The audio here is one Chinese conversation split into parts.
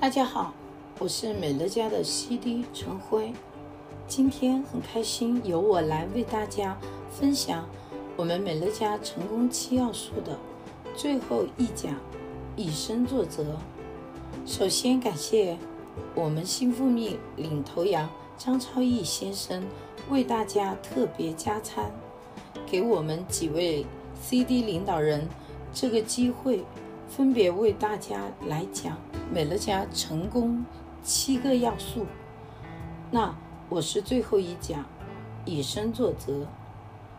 大家好，我是美乐家的 CD 陈辉，今天很开心由我来为大家分享我们美乐家成功七要素的最后一讲——以身作则。首先感谢我们新复秘领头羊张超义先生为大家特别加餐，给我们几位 CD 领导人这个机会。分别为大家来讲美乐家成功七个要素。那我是最后一讲，以身作则。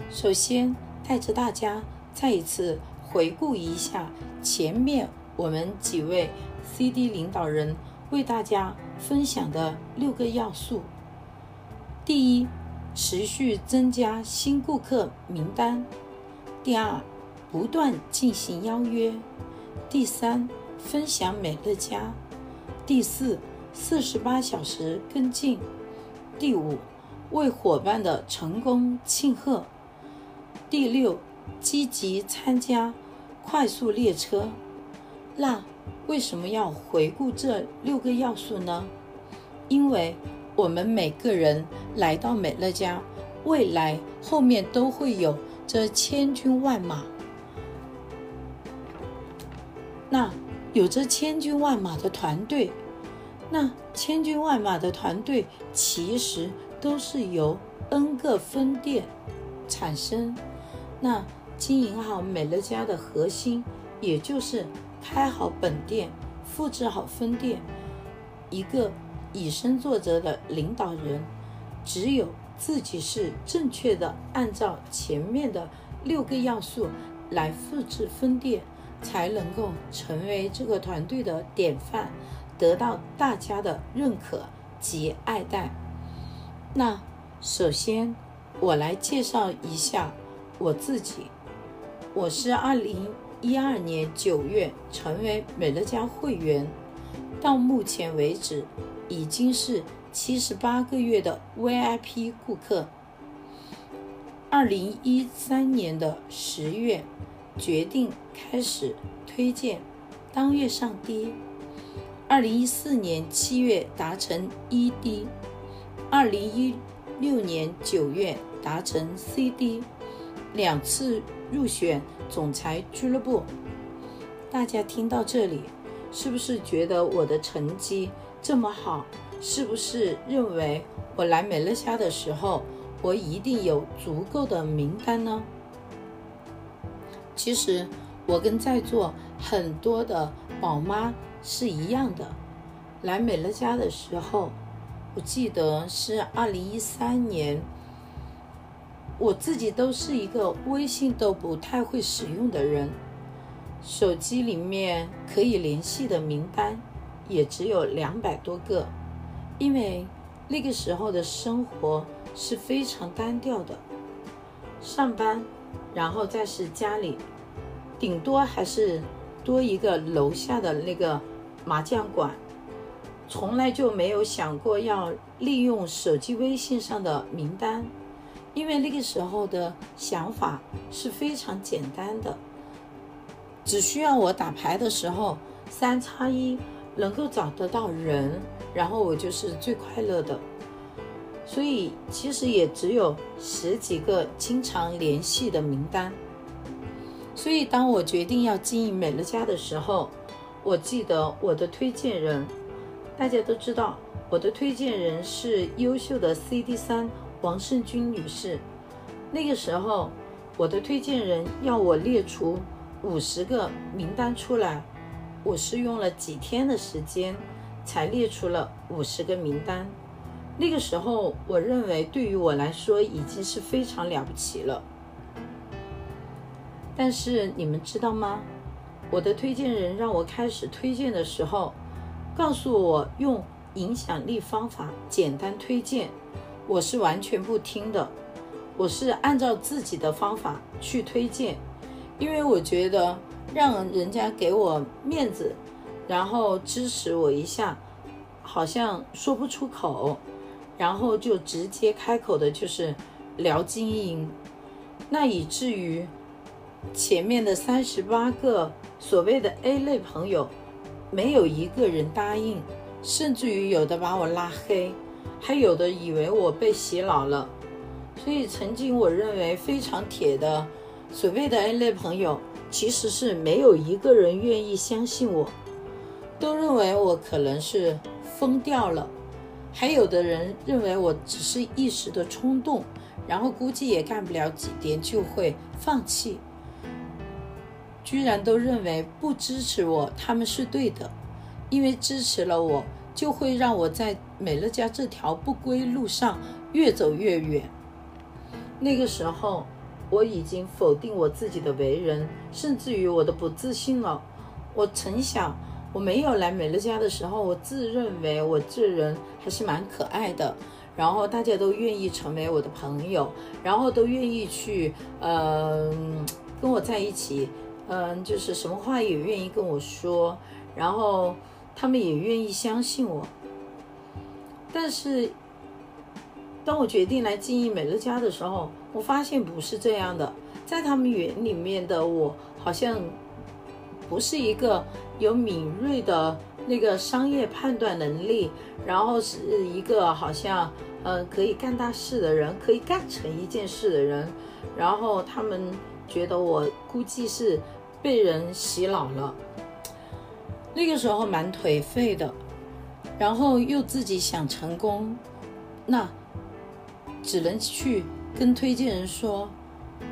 首先带着大家再一次回顾一下前面我们几位 CD 领导人为大家分享的六个要素。第一，持续增加新顾客名单。第二，不断进行邀约。第三，分享美乐家；第四，四十八小时跟进；第五，为伙伴的成功庆贺；第六，积极参加快速列车。那为什么要回顾这六个要素呢？因为我们每个人来到美乐家，未来后面都会有这千军万马。那有着千军万马的团队，那千军万马的团队其实都是由 N 个分店产生。那经营好美乐家的核心，也就是开好本店，复制好分店。一个以身作则的领导人，只有自己是正确的，按照前面的六个要素来复制分店。才能够成为这个团队的典范，得到大家的认可及爱戴。那首先，我来介绍一下我自己。我是二零一二年九月成为美乐家会员，到目前为止已经是七十八个月的 VIP 顾客。二零一三年的十月。决定开始推荐，当月上 D。二零一四年七月达成 ED，二零一六年九月达成 CD，两次入选总裁俱乐部。大家听到这里，是不是觉得我的成绩这么好？是不是认为我来美乐家的时候，我一定有足够的名单呢？其实我跟在座很多的宝妈是一样的，来美乐家的时候，我记得是二零一三年，我自己都是一个微信都不太会使用的人，手机里面可以联系的名单也只有两百多个，因为那个时候的生活是非常单调的，上班。然后再是家里，顶多还是多一个楼下的那个麻将馆，从来就没有想过要利用手机微信上的名单，因为那个时候的想法是非常简单的，只需要我打牌的时候三叉一能够找得到人，然后我就是最快乐的。所以其实也只有十几个经常联系的名单。所以当我决定要经营美乐家的时候，我记得我的推荐人，大家都知道，我的推荐人是优秀的 CD 三王胜军女士。那个时候，我的推荐人要我列出五十个名单出来，我是用了几天的时间才列出了五十个名单。那个时候，我认为对于我来说已经是非常了不起了。但是你们知道吗？我的推荐人让我开始推荐的时候，告诉我用影响力方法简单推荐，我是完全不听的。我是按照自己的方法去推荐，因为我觉得让人家给我面子，然后支持我一下，好像说不出口。然后就直接开口的就是聊经营，那以至于前面的三十八个所谓的 A 类朋友，没有一个人答应，甚至于有的把我拉黑，还有的以为我被洗脑了。所以曾经我认为非常铁的所谓的 A 类朋友，其实是没有一个人愿意相信我，都认为我可能是疯掉了，还有的人认为我只是一时的冲动，然后估计也干不了几天就会放弃，居然都认为不支持我，他们是对的，因为支持了我，就会让我在美乐家这条不归路上越走越远。那个时候，我已经否定我自己的为人，甚至于我的不自信了。我曾想，我没有来美乐家的时候，我自认为我这人还是蛮可爱的，然后大家都愿意成为我的朋友，然后都愿意去，嗯、跟我在一起，嗯、就是什么话也愿意跟我说，然后他们也愿意相信我，但是。当我决定来经营美乐家的时候，我发现不是这样的。在他们眼里面的我，好像不是一个有敏锐的那个商业判断能力，然后是一个好像嗯可以干大事的人，可以干成一件事的人。然后他们觉得我估计是被人洗脑了。那个时候蛮颓废的，然后又自己想成功，那。只能去跟推荐人说，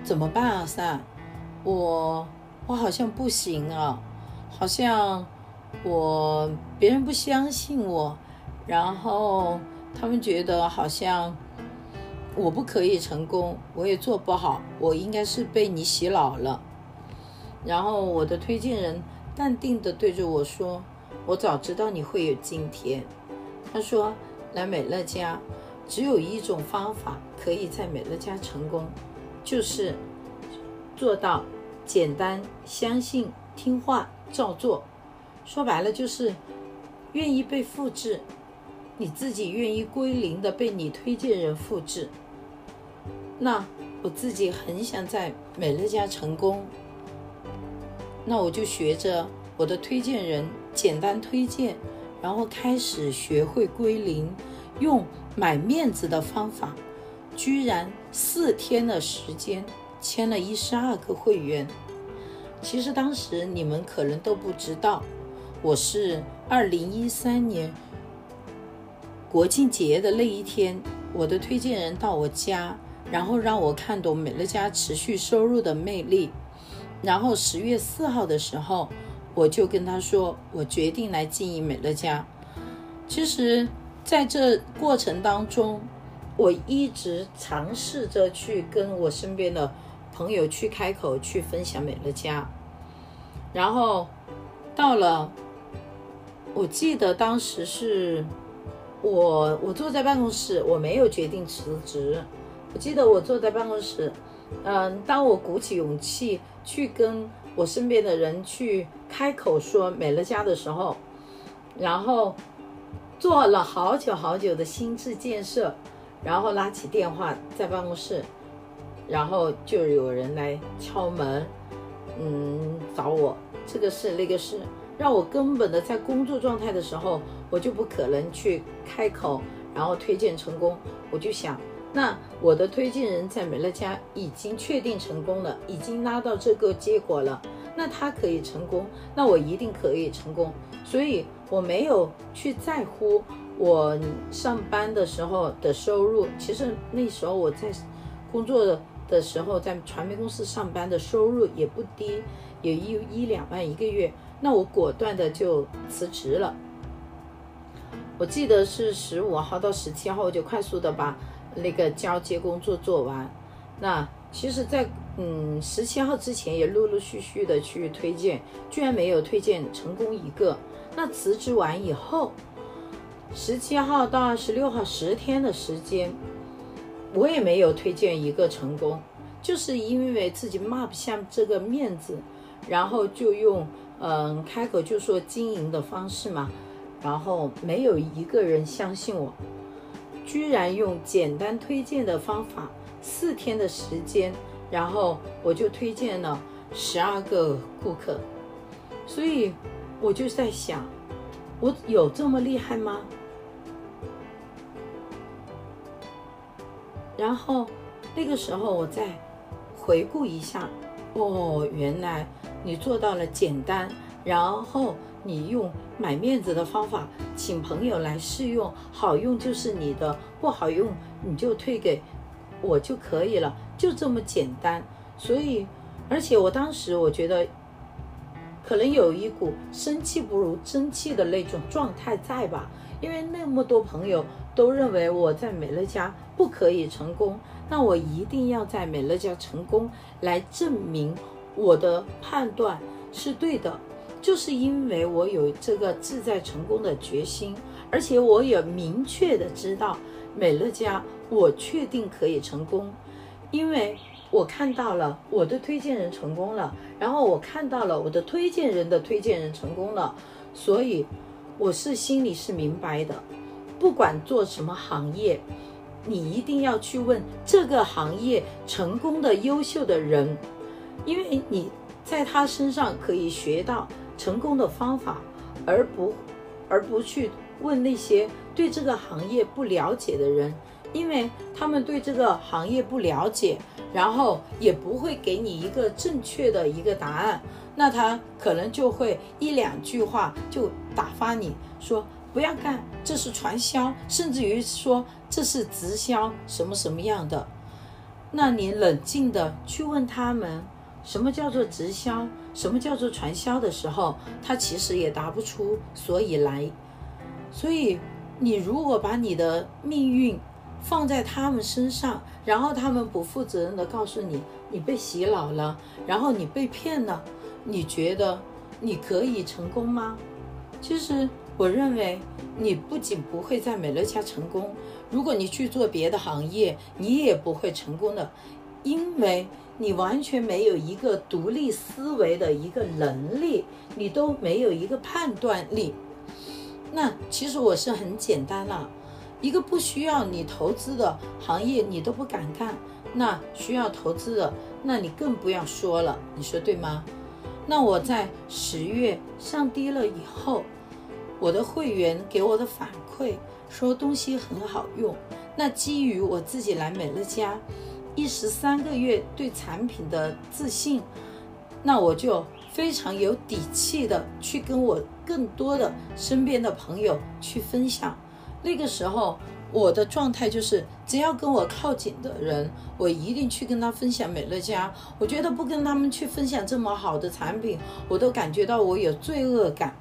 怎么办啊三我我好像不行啊，好像我别人不相信我，然后他们觉得好像我不可以成功，我也做不好，我应该是被你洗脑了。然后我的推荐人淡定的对着我说：“我早知道你会有今天。”他说：“来美乐家。”只有一种方法可以在美乐家成功，就是做到简单、相信、听话、照做。说白了就是愿意被复制，你自己愿意归零的被你推荐人复制。那我自己很想在美乐家成功，那我就学着我的推荐人简单推荐，然后开始学会归零，用。买面子的方法，居然四天的时间签了一十二个会员。其实当时你们可能都不知道，我是二零一三年国庆节的那一天，我的推荐人到我家，然后让我看懂美乐家持续收入的魅力。然后十月四号的时候，我就跟他说，我决定来经营美乐家。其实。在这过程当中，我一直尝试着去跟我身边的朋友去开口去分享美乐家，然后到了，我记得当时是我我坐在办公室，我没有决定辞职。我记得我坐在办公室，嗯，当我鼓起勇气去跟我身边的人去开口说美乐家的时候，然后。做了好久好久的心智建设，然后拉起电话在办公室，然后就有人来敲门，嗯，找我这个事那个事，让我根本的在工作状态的时候，我就不可能去开口，然后推荐成功。我就想，那我的推荐人在美乐家已经确定成功了，已经拉到这个结果了，那他可以成功，那我一定可以成功，所以。我没有去在乎我上班的时候的收入，其实那时候我在工作的的时候，在传媒公司上班的收入也不低，有一一两万一个月。那我果断的就辞职了。我记得是十五号到十七号，我就快速的把那个交接工作做完。那其实，在嗯十七号之前也陆陆续续的去推荐，居然没有推荐成功一个。那辞职完以后，十七号到二十六号十天的时间，我也没有推荐一个成功，就是因为自己抹不下这个面子，然后就用嗯开口就说经营的方式嘛，然后没有一个人相信我，居然用简单推荐的方法，四天的时间，然后我就推荐了十二个顾客，所以。我就在想，我有这么厉害吗？然后那个时候我再回顾一下，哦，原来你做到了简单，然后你用买面子的方法请朋友来试用，好用就是你的，不好用你就退给我就可以了，就这么简单。所以，而且我当时我觉得。可能有一股生气不如争气的那种状态在吧，因为那么多朋友都认为我在美乐家不可以成功，那我一定要在美乐家成功，来证明我的判断是对的。就是因为我有这个志在成功的决心，而且我也明确的知道美乐家我确定可以成功，因为。我看到了我的推荐人成功了，然后我看到了我的推荐人的推荐人成功了，所以我是心里是明白的，不管做什么行业，你一定要去问这个行业成功的优秀的人，因为你在他身上可以学到成功的方法，而不而不去问那些对这个行业不了解的人，因为他们对这个行业不了解。然后也不会给你一个正确的一个答案，那他可能就会一两句话就打发你说不要干，这是传销，甚至于说这是直销，什么什么样的。那你冷静的去问他们，什么叫做直销，什么叫做传销的时候，他其实也答不出所以来。所以你如果把你的命运，放在他们身上，然后他们不负责任的告诉你，你被洗脑了，然后你被骗了，你觉得你可以成功吗？其实我认为你不仅不会在美乐家成功，如果你去做别的行业，你也不会成功的，因为你完全没有一个独立思维的一个能力，你都没有一个判断力。那其实我是很简单了。一个不需要你投资的行业，你都不敢干，那需要投资的，那你更不要说了，你说对吗？那我在十月上跌了以后，我的会员给我的反馈说东西很好用，那基于我自己来美乐家一十三个月对产品的自信，那我就非常有底气的去跟我更多的身边的朋友去分享。那个时候，我的状态就是，只要跟我靠近的人，我一定去跟他分享美乐家。我觉得不跟他们去分享这么好的产品，我都感觉到我有罪恶感。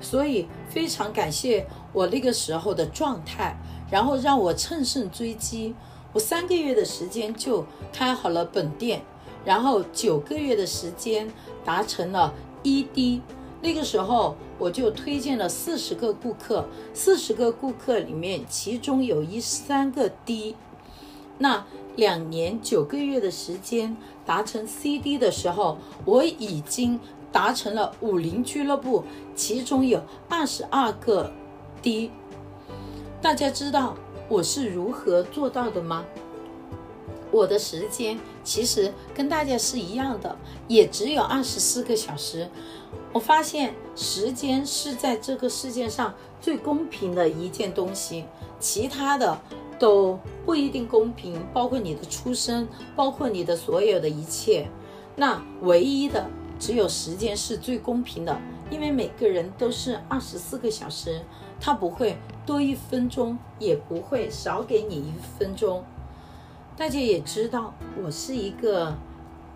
所以非常感谢我那个时候的状态，然后让我乘胜追击。我三个月的时间就开好了本店，然后九个月的时间达成了 ED。那个时候我就推荐了四十个顾客，四十个顾客里面，其中有一三个 D。那两年九个月的时间达成 CD 的时候，我已经达成了武林俱乐部，其中有二十二个 D。大家知道我是如何做到的吗？我的时间其实跟大家是一样的，也只有二十四个小时。我发现时间是在这个世界上最公平的一件东西，其他的都不一定公平，包括你的出生，包括你的所有的一切。那唯一的只有时间是最公平的，因为每个人都是二十四个小时，他不会多一分钟，也不会少给你一分钟。大家也知道，我是一个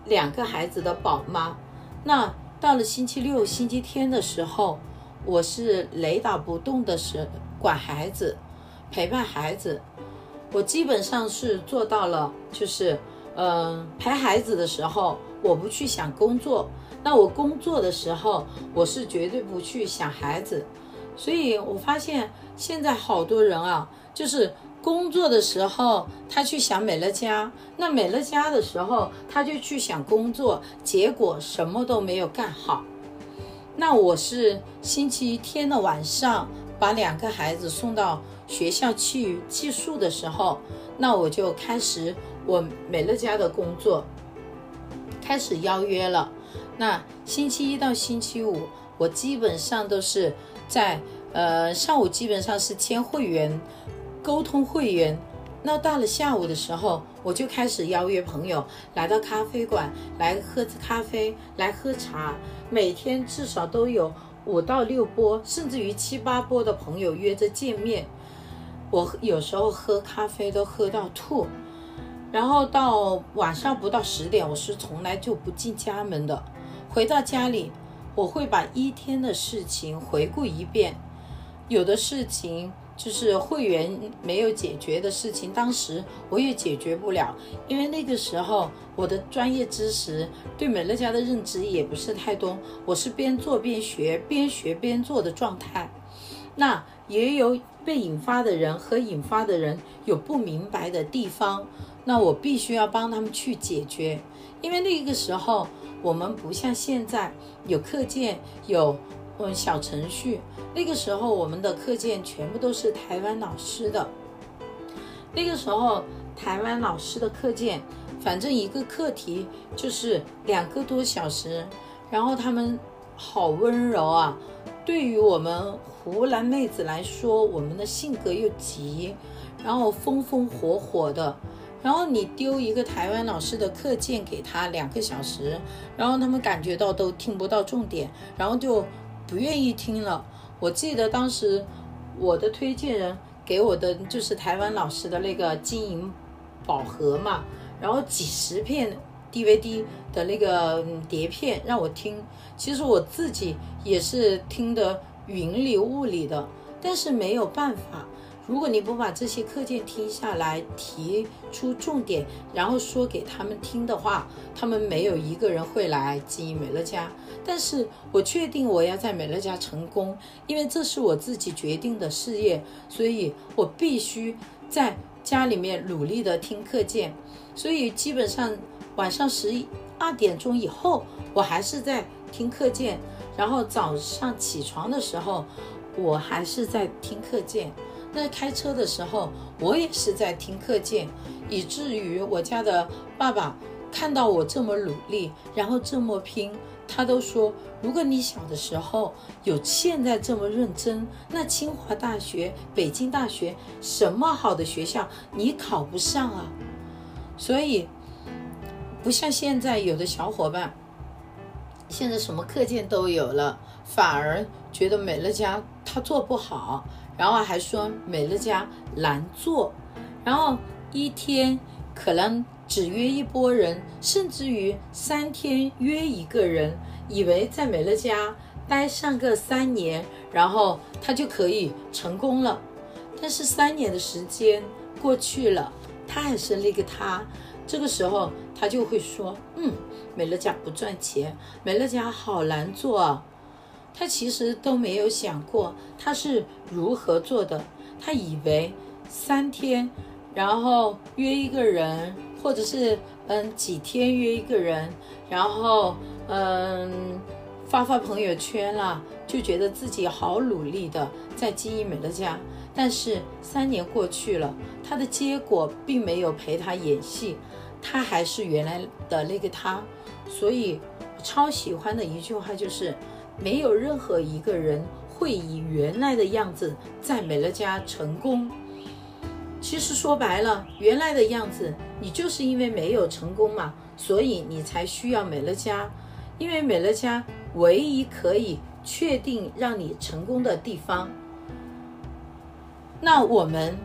两个孩子的宝妈，那。到了星期六、星期天的时候，我是雷打不动的是管孩子、陪伴孩子。我基本上是做到了，就是，嗯、陪孩子的时候，我不去想工作；那我工作的时候，我是绝对不去想孩子。所以我发现现在好多人啊，就是。工作的时候，他去想美乐家；那美乐家的时候，他就去想工作，结果什么都没有干好。那我是星期天的晚上把两个孩子送到学校去寄宿的时候，那我就开始我美乐家的工作，开始邀约了。那星期一到星期五，我基本上都是在呃，上午基本上是签会员、沟通会员。那到了下午的时候，我就开始邀约朋友来到咖啡馆来喝咖啡、来喝茶。每天至少都有五到六波，甚至于七八波的朋友约着见面。我有时候喝咖啡都喝到吐，然后到晚上不到十点，我是从来就不进家门的。回到家里，我会把一天的事情回顾一遍，有的事情。就是会员没有解决的事情，当时我也解决不了，因为那个时候我的专业知识对美乐家的认知也不是太多，我是边做边学，边学边做的状态。那也有被引发的人和引发的人有不明白的地方，那我必须要帮他们去解决，因为那个时候我们不像现在有课件有。嗯，小程序，那个时候我们的课件全部都是台湾老师的。那个时候台湾老师的课件，反正一个课题就是两个多小时，然后他们好温柔啊。对于我们湖南妹子来说，我们的性格又急，然后风风火火的。然后你丢一个台湾老师的课件给他两个小时，然后他们感觉到都听不到重点，然后就。不愿意听了。我记得当时我的推荐人给我的就是台湾老师的那个金银宝盒嘛，然后几十片 DVD 的那个碟片让我听。其实我自己也是听得云里雾里的，但是没有办法。如果你不把这些课件听下来，提出重点，然后说给他们听的话，他们没有一个人会来经营美乐家。但是我确定我要在美乐家成功，因为这是我自己决定的事业，所以我必须在家里面努力的听课件。所以基本上晚上十一二点钟以后，我还是在听课件，然后早上起床的时候，我还是在听课件。那开车的时候，我也是在听课件，以至于我家的爸爸看到我这么努力，然后这么拼，他都说：如果你小的时候有现在这么认真，那清华大学、北京大学什么好的学校你考不上啊？所以，不像现在有的小伙伴，现在什么课件都有了，反而觉得美乐家他做不好。然后还说美乐家难做，然后一天可能只约一波人，甚至于三天约一个人，以为在美乐家待上个三年，然后他就可以成功了。但是三年的时间过去了，他还是那个他。这个时候他就会说：“嗯，美乐家不赚钱，美乐家好难做啊。”他其实都没有想过他是如何做的。他以为三天，然后约一个人，或者是嗯几天约一个人，然后嗯发发朋友圈了，就觉得自己好努力的在经营美乐家。但是三年过去了，他的结果并没有陪他演戏，他还是原来的那个他。所以超喜欢的一句话就是。没有任何一个人会以原来的样子在美乐家成功。其实说白了，原来的样子，你就是因为没有成功嘛，所以你才需要美乐家。因为美乐家唯一可以确定让你成功的地方。那我们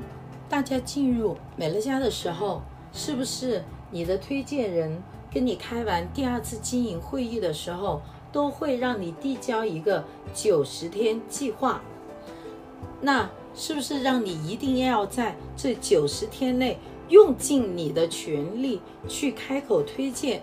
大家进入美乐家的时候，是不是你的推荐人跟你开完第二次经营会议的时候，都会让你递交一个九十天计划，那是不是让你一定要在这九十天内用尽你的全力去开口推荐，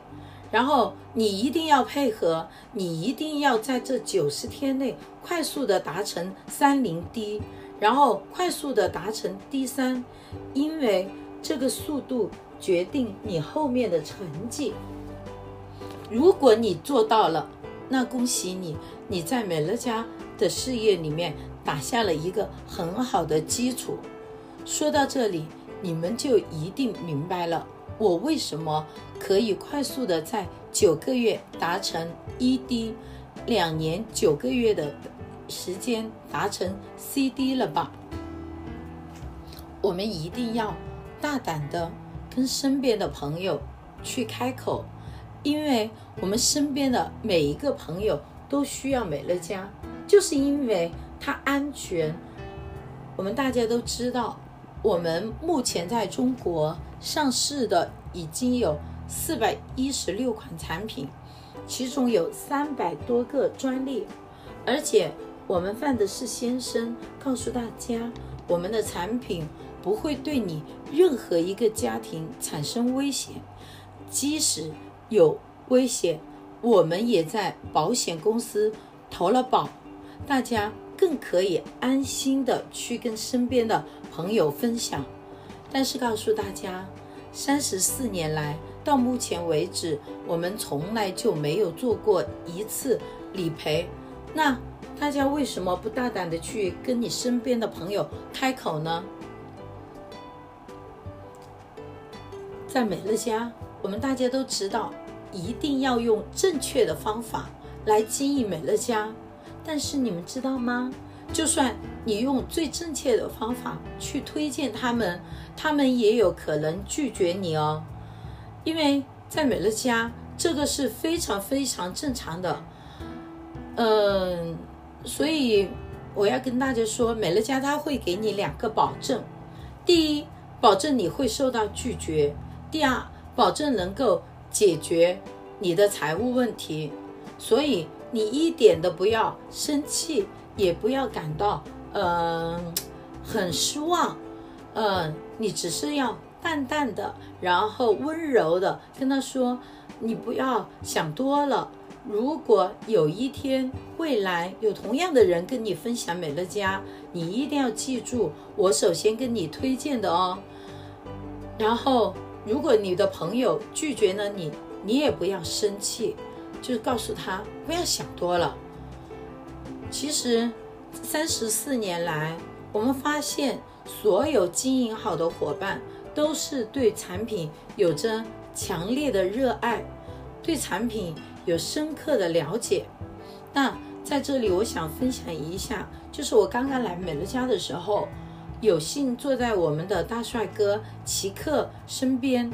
然后你一定要配合，你一定要在这九十天内快速的达成三零 D，然后快速的达成 D 三，因为这个速度决定你后面的成绩。如果你做到了。那恭喜你，你在美乐家的事业里面打下了一个很好的基础。说到这里，你们就一定明白了我为什么可以快速的在九个月达成 ED，两年九个月的时间达成 CD 了吧？我们一定要大胆的跟身边的朋友去开口，因为我们身边的每一个朋友都需要美乐家，就是因为它安全。我们大家都知道，我们目前在中国上市的已经有四百一十六款产品，其中有三百多个专利，而且我们范德士先生告诉大家，我们的产品。不会对你任何一个家庭产生威胁，即使有危险，我们也在保险公司投了保，大家更可以安心的去跟身边的朋友分享。但是告诉大家，三十四年来到目前为止，我们从来就没有做过一次理赔。那大家为什么不大胆的去跟你身边的朋友开口呢？在美乐家，我们大家都知道，一定要用正确的方法来经营美乐家。但是你们知道吗？就算你用最正确的方法去推荐他们，他们也有可能拒绝你哦。因为在美乐家，这个是非常非常正常的。嗯，所以我要跟大家说，美乐家他会给你两个保证：第一，保证你会受到拒绝。第二，保证能够解决你的财务问题，所以你一点都不要生气，也不要感到嗯、很失望，嗯、你只是要淡淡的，然后温柔的跟他说，你不要想多了。如果有一天未来有同样的人跟你分享美乐家，你一定要记住我首先跟你推荐的哦，然后。如果你的朋友拒绝了你，你也不要生气，就是告诉他不要想多了。其实三十四年来，我们发现所有经营好的伙伴都是对产品有着强烈的热爱，对产品有深刻的了解。那在这里，我想分享一下，就是我刚刚来美乐家的时候。有幸坐在我们的大帅哥奇克身边，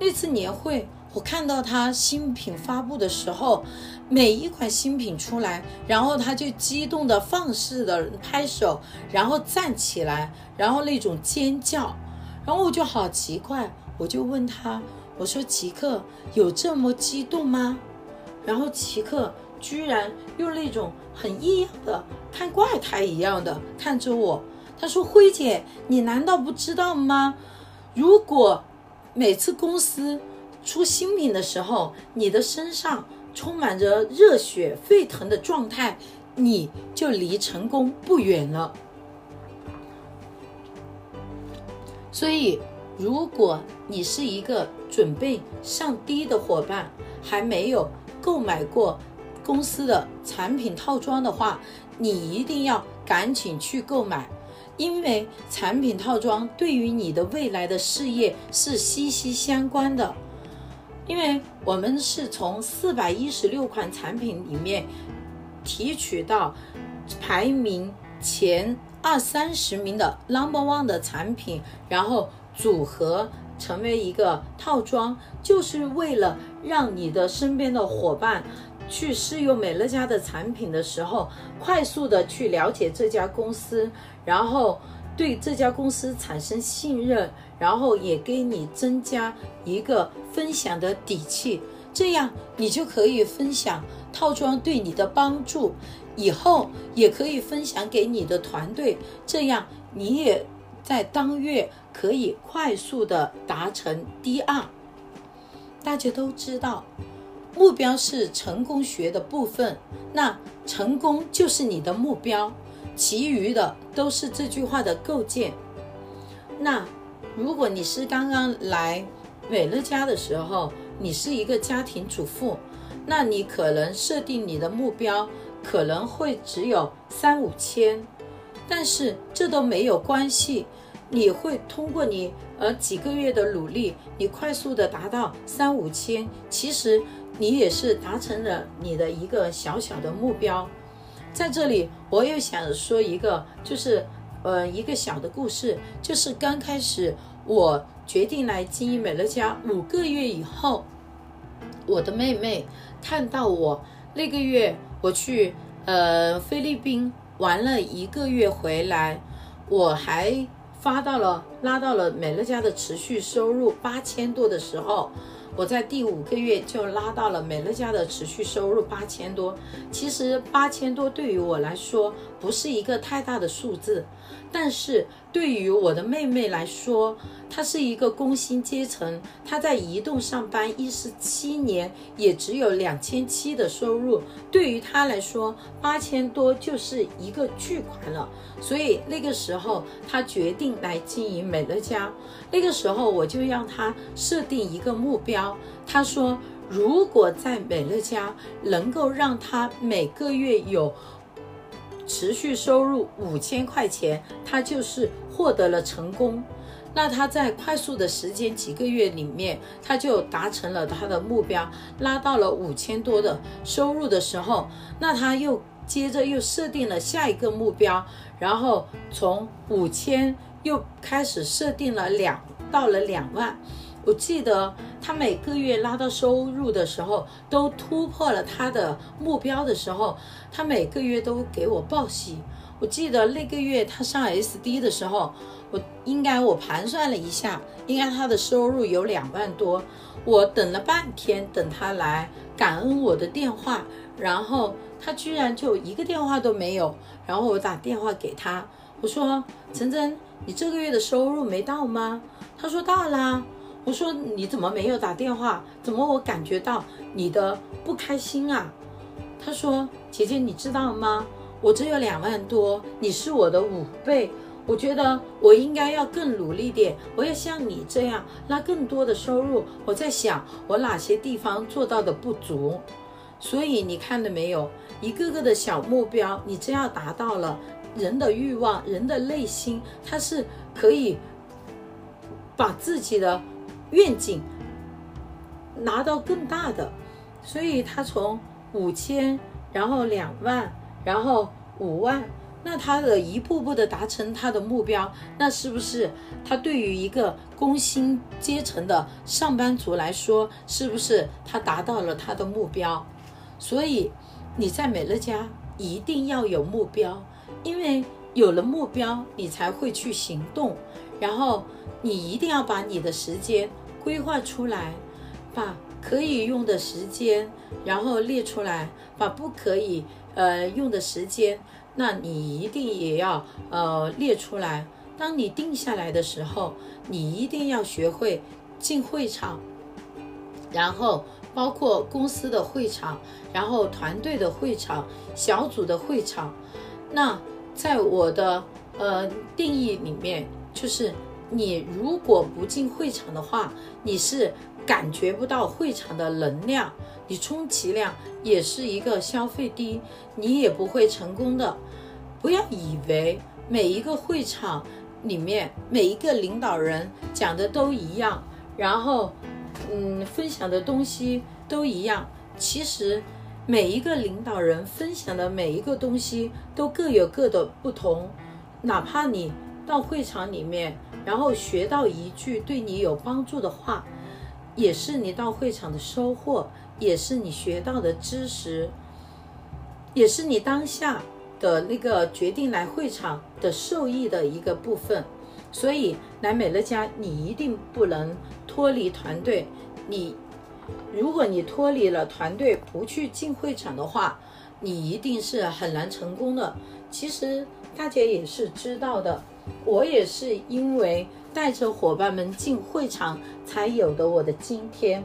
那次年会，我看到他新品发布的时候，每一款新品出来，然后他就激动的放肆的拍手，然后站起来，然后那种尖叫，然后我就好奇怪，我就问他，我说奇克有这么激动吗？然后奇克居然用那种很异样的看怪胎一样的看着我。他说：“辉姐，你难道不知道吗？如果每次公司出新品的时候，你的身上充满着热血沸腾的状态，你就离成功不远了。所以，如果你是一个准备上低的伙伴，还没有购买过公司的产品套装的话，你一定要赶紧去购买。”因为产品套装对于你的未来的事业是息息相关的，因为我们是从四百一十六款产品里面提取到排名前二三十名的 number one 的产品，然后组合成为一个套装，就是为了让你的身边的伙伴去试用美乐家的产品的时候，快速的去了解这家公司。然后对这家公司产生信任，然后也给你增加一个分享的底气，这样你就可以分享套装对你的帮助，以后也可以分享给你的团队，这样你也在当月可以快速的达成 DR。大家都知道，目标是成功学的部分，那成功就是你的目标。其余的都是这句话的构建。那如果你是刚刚来美乐家的时候，你是一个家庭主妇，那你可能设定你的目标可能会只有三五千，但是这都没有关系，你会通过你而几个月的努力，你快速的达到三五千，其实你也是达成了你的一个小小的目标。在这里我又想说一个，就是呃一个小的故事，就是刚开始我决定来经营美乐家五个月以后，我的妹妹看到我那个月我去呃菲律宾玩了一个月回来，我还发到了拉到了美乐家的持续收入八千多的时候。我在第五个月就拉到了美乐家的持续收入八千多。其实八千多对于我来说不是一个太大的数字，但是对于我的妹妹来说，她是一个工薪阶层，她在移动上班一十七年，也只有两千七的收入。对于她来说，八千多就是一个巨款了。所以那个时候，她决定来经营美乐家。那个时候，我就让她设定一个目标。她说，如果在美乐家能够让她每个月有持续收入五千块钱，他就是获得了成功。那他在快速的时间几个月里面，他就达成了他的目标，拉到了五千多的收入的时候，那他又接着又设定了下一个目标，然后从五千又开始设定了两到了两万。我记得他每个月拉到收入的时候，都突破了他的目标的时候，他每个月都给我报喜。我记得那个月他上 SD 的时候，我应该我盘算了一下，应该他的收入有两万多。我等了半天，等他来感恩我的电话，然后他居然就一个电话都没有。然后我打电话给他，我说：“陈真，你这个月的收入没到吗？”他说：“到啦。”我说：“你怎么没有打电话？怎么我感觉到你的不开心啊？”他说：“姐姐，你知道吗？”我只有两万多，你是我的五倍，我觉得我应该要更努力点，我要像你这样拉更多的收入。我在想我哪些地方做到的不足，所以你看到没有，一个个的小目标，你只要达到了，人的欲望，人的内心，它是可以把自己的愿景拿到更大的，所以他从五千，然后两万。然后五万，那他的一步步的达成他的目标，那是不是他对于一个工薪阶层的上班族来说，是不是他达到了他的目标？所以你在美乐家一定要有目标，因为有了目标，你才会去行动。然后你一定要把你的时间规划出来，把可以用的时间，然后列出来，把不可以。呃，用的时间，那你一定也要呃列出来。当你定下来的时候，你一定要学会进会场，然后包括公司的会场，然后团队的会场，小组的会场。那在我的呃定义里面，就是你如果不进会场的话，你是感觉不到会场的能量。你充其量也是一个消费低，你也不会成功的。不要以为每一个会场里面每一个领导人讲的都一样，然后嗯分享的东西都一样。其实每一个领导人分享的每一个东西都各有各的不同。哪怕你到会场里面，然后学到一句对你有帮助的话，也是你到会场的收获。也是你学到的知识，也是你当下的那个决定来会场的受益的一个部分。所以来美乐家，你一定不能脱离团队。你如果你脱离了团队，不去进会场的话，你一定是很难成功的。其实大家也是知道的，我也是因为带着伙伴们进会场，才有的我的今天。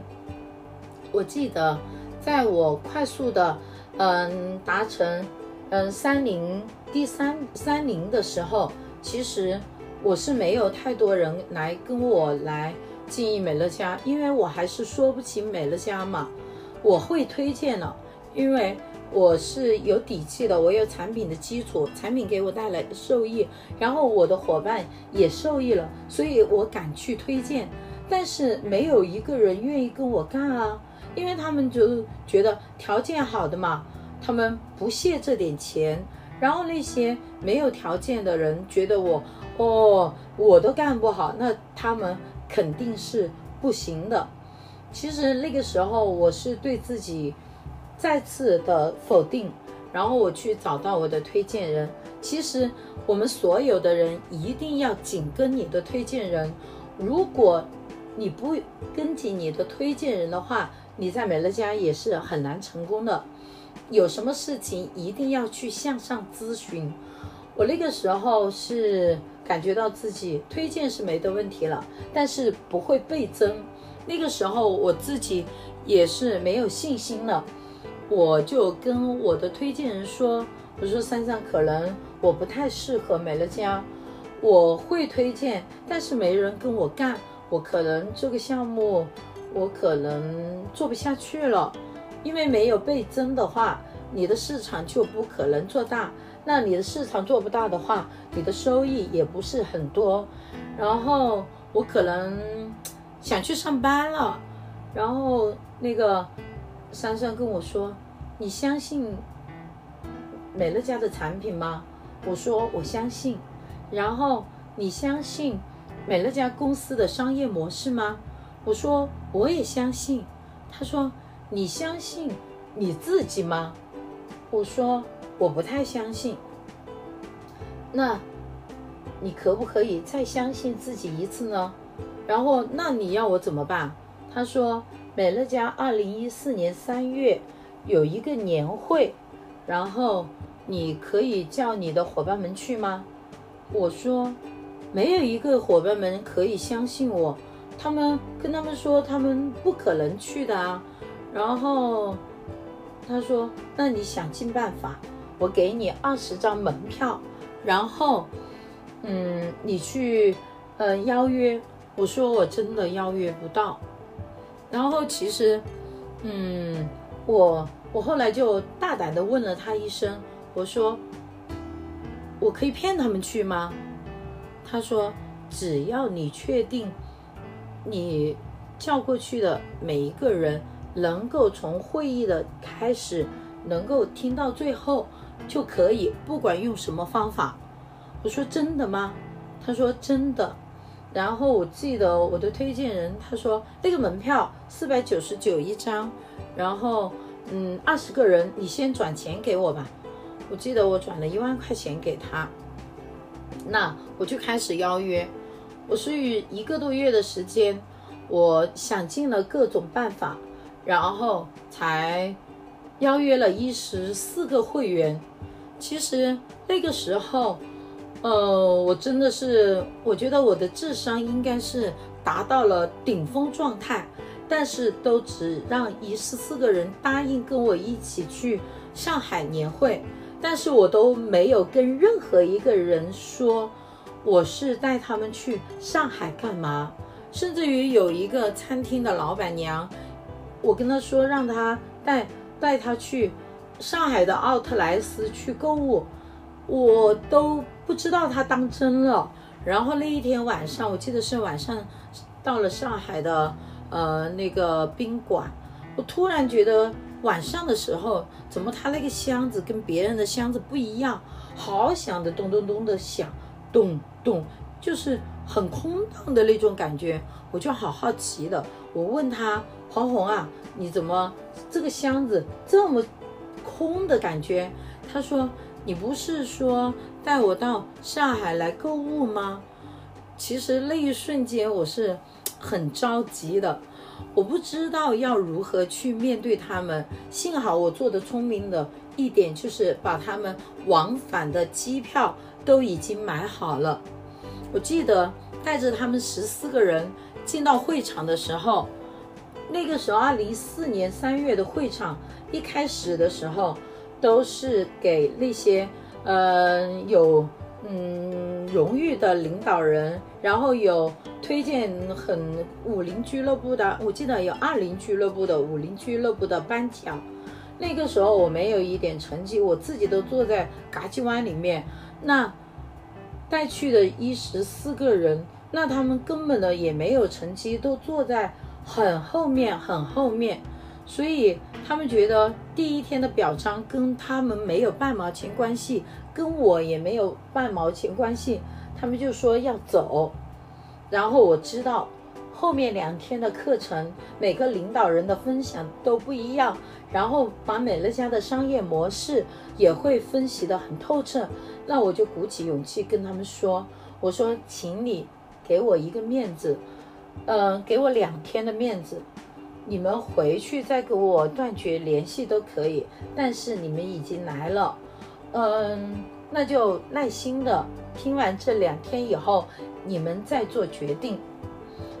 我记得，在我快速的，嗯，达成，嗯，三零第三三零的时候，其实我是没有太多人来跟我来经营美乐家，因为我还是说不起美乐家嘛。我会推荐了，因为我是有底气的，我有产品的基础，产品给我带来受益，然后我的伙伴也受益了，所以我敢去推荐。但是没有一个人愿意跟我干啊。因为他们就觉得条件好的嘛，他们不屑这点钱，然后那些没有条件的人觉得我哦，我都干不好，那他们肯定是不行的。其实那个时候我是对自己再次的否定，然后我去找到我的推荐人。其实我们所有的人一定要紧跟你的推荐人，如果你不跟紧你的推荐人的话，你在美乐家也是很难成功的。有什么事情一定要去向上咨询。我那个时候是感觉到自己推荐是没得问题了，但是不会倍增。那个时候我自己也是没有信心了，我就跟我的推荐人说：“我说珊珊，可能我不太适合美乐家，我会推荐，但是没人跟我干。”我可能这个项目，我可能做不下去了，因为没有倍增的话，你的市场就不可能做大。那你的市场做不大的话，你的收益也不是很多。然后我可能想去上班了。然后那个珊珊跟我说：“你相信美乐家的产品吗？”我说：“我相信。”然后你相信？美乐家公司的商业模式吗？我说我也相信。他说你相信你自己吗？我说我不太相信。那你可不可以再相信自己一次呢？然后那你要我怎么办？他说美乐家二零一四年三月有一个年会，然后你可以叫你的伙伴们去吗？我说。没有一个伙伴们可以相信我，他们跟他们说他们不可能去的啊。然后他说：“那你想尽办法，我给你二十张门票，然后嗯，你去呃邀约。”我说：“我真的邀约不到。”然后其实嗯，我我后来就大胆的问了他一声，我说：“我可以骗他们去吗？”他说：“只要你确定，你叫过去的每一个人能够从会议的开始能够听到最后，就可以，不管用什么方法。”我说：“真的吗？”他说：“真的。”然后我记得我的推荐人他说：“那个门票四百九十九一张，然后嗯，二十个人，你先转钱给我吧。”我记得我转了一万块钱给他。那我就开始邀约，我是一个多月的时间，我想尽了各种办法，然后才邀约了一十四个会员。其实那个时候，呃，我真的是，我觉得我的智商应该是达到了顶峰状态，但是都只让一十四个人答应跟我一起去上海年会。但是我都没有跟任何一个人说我是带他们去上海干嘛，甚至于有一个餐厅的老板娘，我跟他说让他带带他去上海的奥特莱斯去购物，我都不知道他当真了。然后那一天晚上，我记得是晚上到了上海的呃那个宾馆，我突然觉得。晚上的时候，怎么他那个箱子跟别人的箱子不一样？好响的，咚咚咚的响，咚咚，就是很空荡的那种感觉。我就好好奇的，我问他黄红啊，你怎么这个箱子这么空的感觉？他说，你不是说带我到上海来购物吗？其实那一瞬间我是很着急的。我不知道要如何去面对他们，幸好我做的聪明的一点就是把他们往返的机票都已经买好了。我记得带着他们十四个人进到会场的时候，那个时候二零一四年三月的会场一开始的时候都是给那些呃有嗯荣誉的领导人，然后有。推荐很武林俱乐部的，我记得有二零俱乐部的武林俱乐部的颁奖。那个时候我没有一点成绩，我自己都坐在嘎机湾里面。那带去的一十四个人，那他们根本的也没有成绩，都坐在很后面很后面。所以他们觉得第一天的表彰跟他们没有半毛钱关系，跟我也没有半毛钱关系，他们就说要走。然后我知道后面两天的课程，每个领导人的分享都不一样，然后把美乐家的商业模式也会分析的很透彻。那我就鼓起勇气跟他们说：“我说，请你给我一个面子，嗯、呃，给我两天的面子。”你们回去再跟我断绝联系都可以，但是你们已经来了，嗯，那就耐心的听完这两天以后，你们再做决定。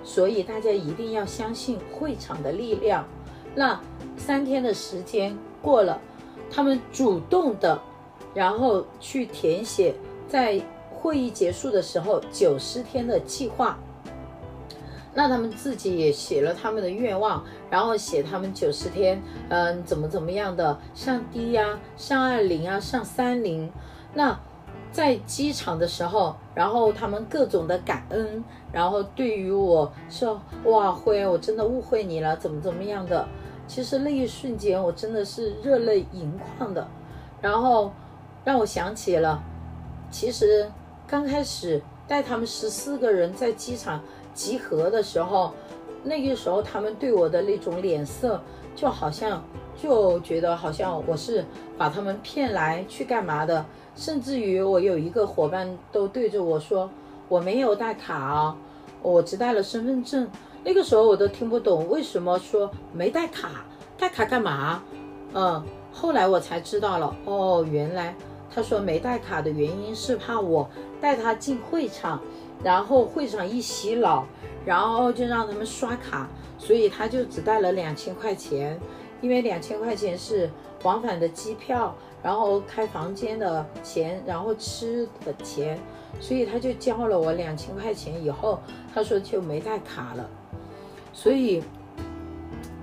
所以大家一定要相信会场的力量。那三天的时间过了，他们主动的，然后去填写在会议结束的时候九十天的计划。那他们自己也写了他们的愿望，然后写他们九十天，嗯，怎么怎么样的上 D 呀、上二零啊，上三零。那在机场的时候，然后他们各种的感恩，然后对于我说：“哇，辉，我真的误会你了，怎么怎么样的。”其实那一瞬间，我真的是热泪盈眶的，然后让我想起了，其实刚开始带他们十四个人在机场。集合的时候，那个时候他们对我的那种脸色，就好像就觉得好像我是把他们骗来去干嘛的，甚至于我有一个伙伴都对着我说，我没有带卡啊，我只带了身份证。那个时候我都听不懂为什么说没带卡，带卡干嘛？嗯，后来我才知道了，哦，原来他说没带卡的原因是怕我带他进会场。然后会场一洗脑，然后就让他们刷卡，所以他就只带了两千块钱，因为两千块钱是往返的机票，然后开房间的钱，然后吃的钱，所以他就交了我两千块钱以后，他说就没带卡了，所以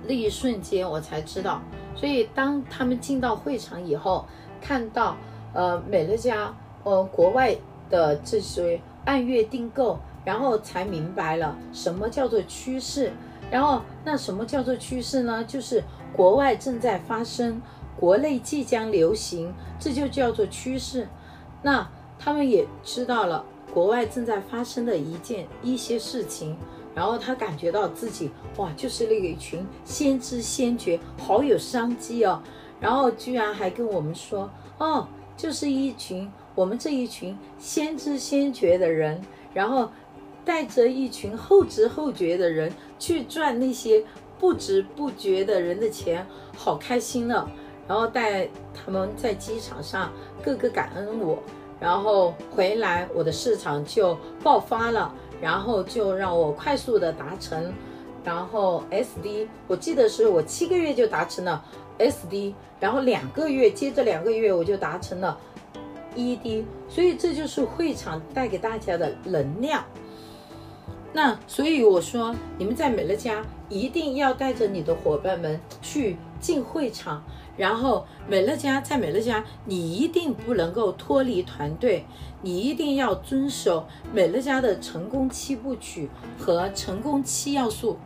那一瞬间我才知道，所以当他们进到会场以后，看到呃美乐家呃国外的这些。按月订购，然后才明白了什么叫做趋势。然后那什么叫做趋势呢？就是国外正在发生，国内即将流行，这就叫做趋势。那他们也知道了国外正在发生的一件一些事情，然后他感觉到自己哇，就是那个一群先知先觉，好有商机哦。然后居然还跟我们说哦，就是一群。我们这一群先知先觉的人，然后带着一群后知后觉的人去赚那些不知不觉的人的钱，好开心呢。然后带他们在机场上个个感恩我，然后回来我的市场就爆发了，然后就让我快速的达成，然后 SD，我记得是我七个月就达成了 SD，然后两个月接着两个月我就达成了。ED，所以这就是会场带给大家的能量。那所以我说，你们在美乐家一定要带着你的伙伴们去进会场，然后美乐家在美乐家，你一定不能够脱离团队，你一定要遵守美乐家的成功七部曲和成功七要素。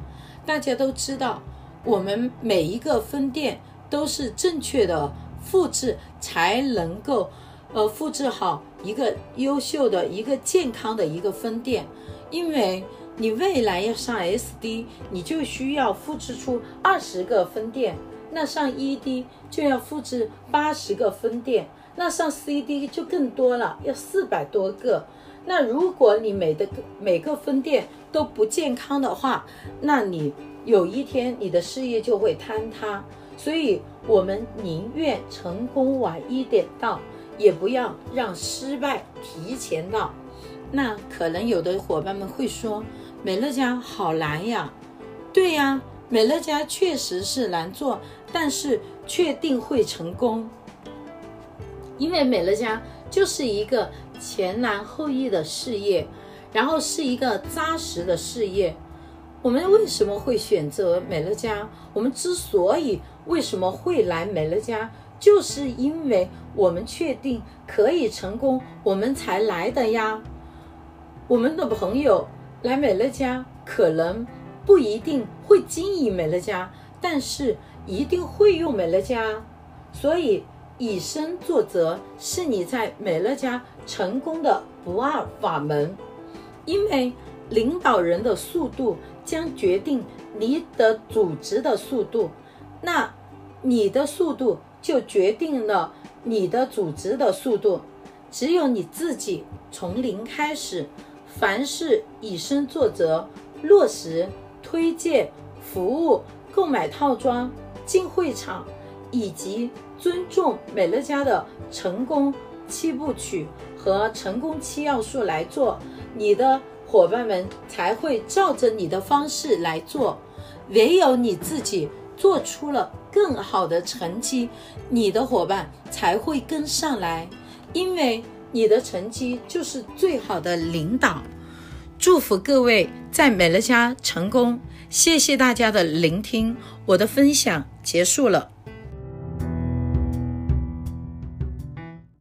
大家都知道，我们每一个分店都是正确的复制才能够。呃，复制好一个优秀的、一个健康的一个分店，因为你未来要上 SD，你就需要复制出二十个分店；那上 ED 就要复制八十个分店；那上 CD 就更多了，要四百多个。那如果你每的每个分店都不健康的话，那你有一天你的事业就会坍塌。所以，我们宁愿成功晚一点到。也不要让失败提前到。那可能有的伙伴们会说：“美乐家好难呀。”对呀，美乐家确实是难做，但是确定会成功。因为美乐家就是一个前难后易的事业，然后是一个扎实的事业。我们为什么会选择美乐家？我们之所以为什么会来美乐家？就是因为我们确定可以成功，我们才来的呀。我们的朋友来美乐家，可能不一定会经营美乐家，但是一定会用美乐家。所以，以身作则是你在美乐家成功的不二法门。因为领导人的速度将决定你的组织的速度，那你的速度就决定了你的组织的速度。只有你自己从零开始，凡事以身作则，落实推荐服务、购买套装、进会场，以及尊重美乐家的成功七部曲和成功七要素来做，你的伙伴们才会照着你的方式来做。唯有你自己做出了更好的成绩，你的伙伴才会跟上来。因为你的成绩就是最好的领导。祝福各位在美乐家成功。谢谢大家的聆听，我的分享结束了。